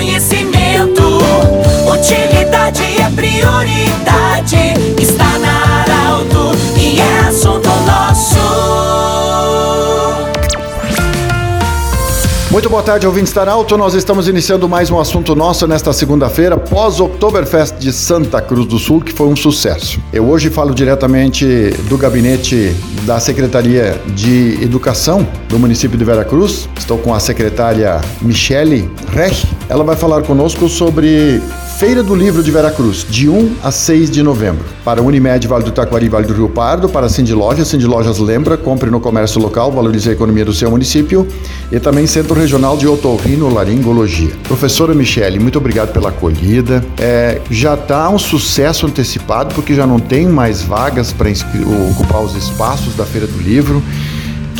conhecimento. Utilidade é prioridade. Está na Arauto e é assunto nosso. Muito boa tarde, ouvintes da Alto. Nós estamos iniciando mais um assunto nosso nesta segunda-feira, pós-Oktoberfest de Santa Cruz do Sul, que foi um sucesso. Eu hoje falo diretamente do gabinete da Secretaria de Educação do município de Veracruz. Estou com a secretária Michele Rech. Ela vai falar conosco sobre Feira do Livro de Veracruz, de 1 a 6 de novembro. Para Unimed, Vale do Taquari, Vale do Rio Pardo, para Cindy Lojas, Cindy Lojas lembra, compre no comércio local, valorize a economia do seu município e também Centro Regional de Otorrino-Laringologia. Professora Michele, muito obrigado pela acolhida. É, já está um sucesso antecipado, porque já não tem mais vagas para ocupar os espaços da Feira do Livro.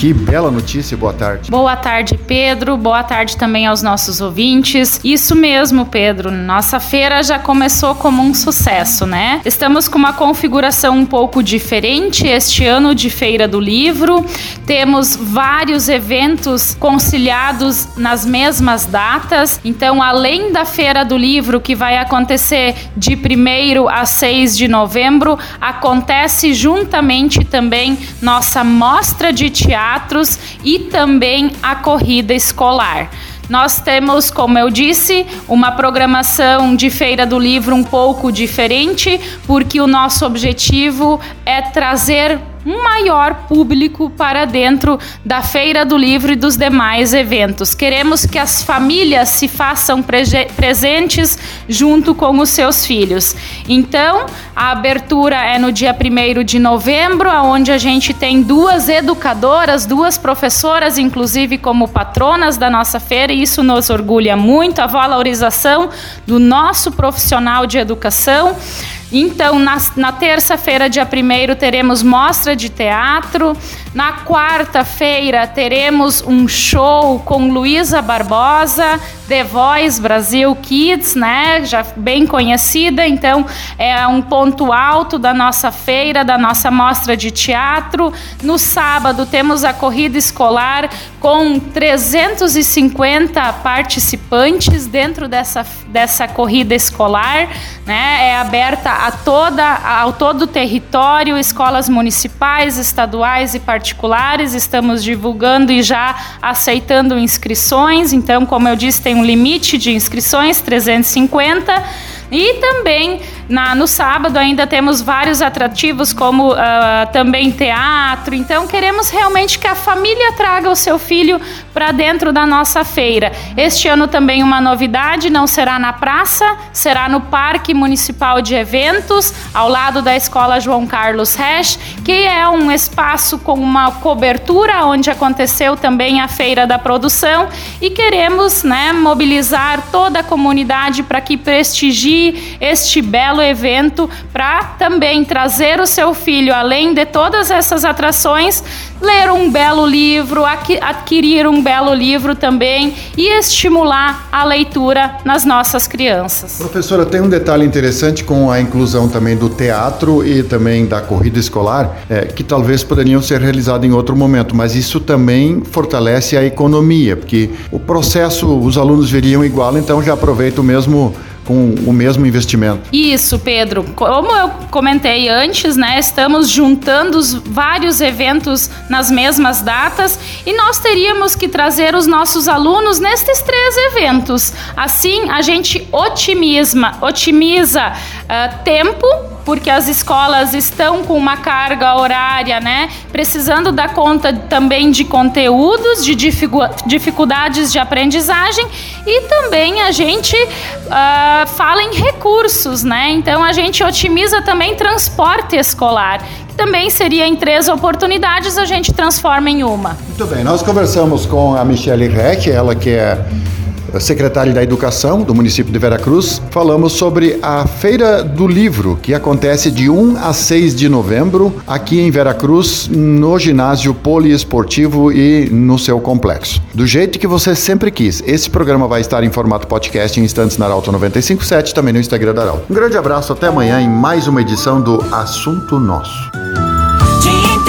Que bela notícia, boa tarde. Boa tarde, Pedro. Boa tarde também aos nossos ouvintes. Isso mesmo, Pedro. Nossa feira já começou como um sucesso, né? Estamos com uma configuração um pouco diferente este ano de Feira do Livro. Temos vários eventos conciliados nas mesmas datas. Então, além da Feira do Livro, que vai acontecer de 1 a 6 de novembro, acontece juntamente também nossa mostra de teatro teatros e também a corrida escolar. Nós temos, como eu disse, uma programação de Feira do Livro um pouco diferente, porque o nosso objetivo é trazer um maior público para dentro da Feira do Livro e dos demais eventos. Queremos que as famílias se façam presentes junto com os seus filhos. Então, a abertura é no dia 1 de novembro, onde a gente tem duas educadoras, duas professoras, inclusive como patronas da nossa feira, e isso nos orgulha muito, a valorização do nosso profissional de educação. Então, na, na terça-feira, dia 1 teremos mostra de teatro. Na quarta-feira, teremos um show com Luísa Barbosa, The Voice Brasil Kids, né? Já bem conhecida. Então, é um ponto alto da nossa feira, da nossa mostra de teatro. No sábado, temos a corrida escolar com 350 participantes dentro dessa, dessa corrida escolar, né? É aberta a toda, ao todo o território, escolas municipais, estaduais e particulares. Estamos divulgando e já aceitando inscrições. Então, como eu disse, tem um limite de inscrições, 350. E também na, no sábado ainda temos vários atrativos, como uh, também teatro. Então, queremos realmente que a família traga o seu filho para dentro da nossa feira. Este ano também uma novidade: não será na praça, será no Parque Municipal de Eventos, ao lado da Escola João Carlos Resch, que é um espaço com uma cobertura onde aconteceu também a Feira da Produção. E queremos né, mobilizar toda a comunidade para que prestigie este belo belo evento para também trazer o seu filho, além de todas essas atrações, ler um belo livro, adquirir um belo livro também e estimular a leitura nas nossas crianças. Professora, tem um detalhe interessante com a inclusão também do teatro e também da corrida escolar, é, que talvez poderiam ser realizados em outro momento, mas isso também fortalece a economia, porque o processo os alunos veriam igual, então já aproveita o mesmo com o mesmo investimento. Isso, Pedro. Como eu comentei antes, né, estamos juntando vários eventos nas mesmas datas e nós teríamos que trazer os nossos alunos nestes três eventos. Assim, a gente otimiza, otimiza uh, tempo porque as escolas estão com uma carga horária, né? Precisando dar conta também de conteúdos, de dificuldades de aprendizagem e também a gente uh, fala em recursos, né? Então a gente otimiza também transporte escolar. Também seria em três oportunidades, a gente transforma em uma. Muito bem, nós conversamos com a Michelle Reck, ela que é secretária da Educação do município de Veracruz, falamos sobre a Feira do Livro, que acontece de 1 a 6 de novembro aqui em Veracruz, no ginásio poliesportivo e no seu complexo. Do jeito que você sempre quis. Esse programa vai estar em formato podcast em instantes na Arauto 957, também no Instagram da Arauto. Um grande abraço, até amanhã em mais uma edição do Assunto Nosso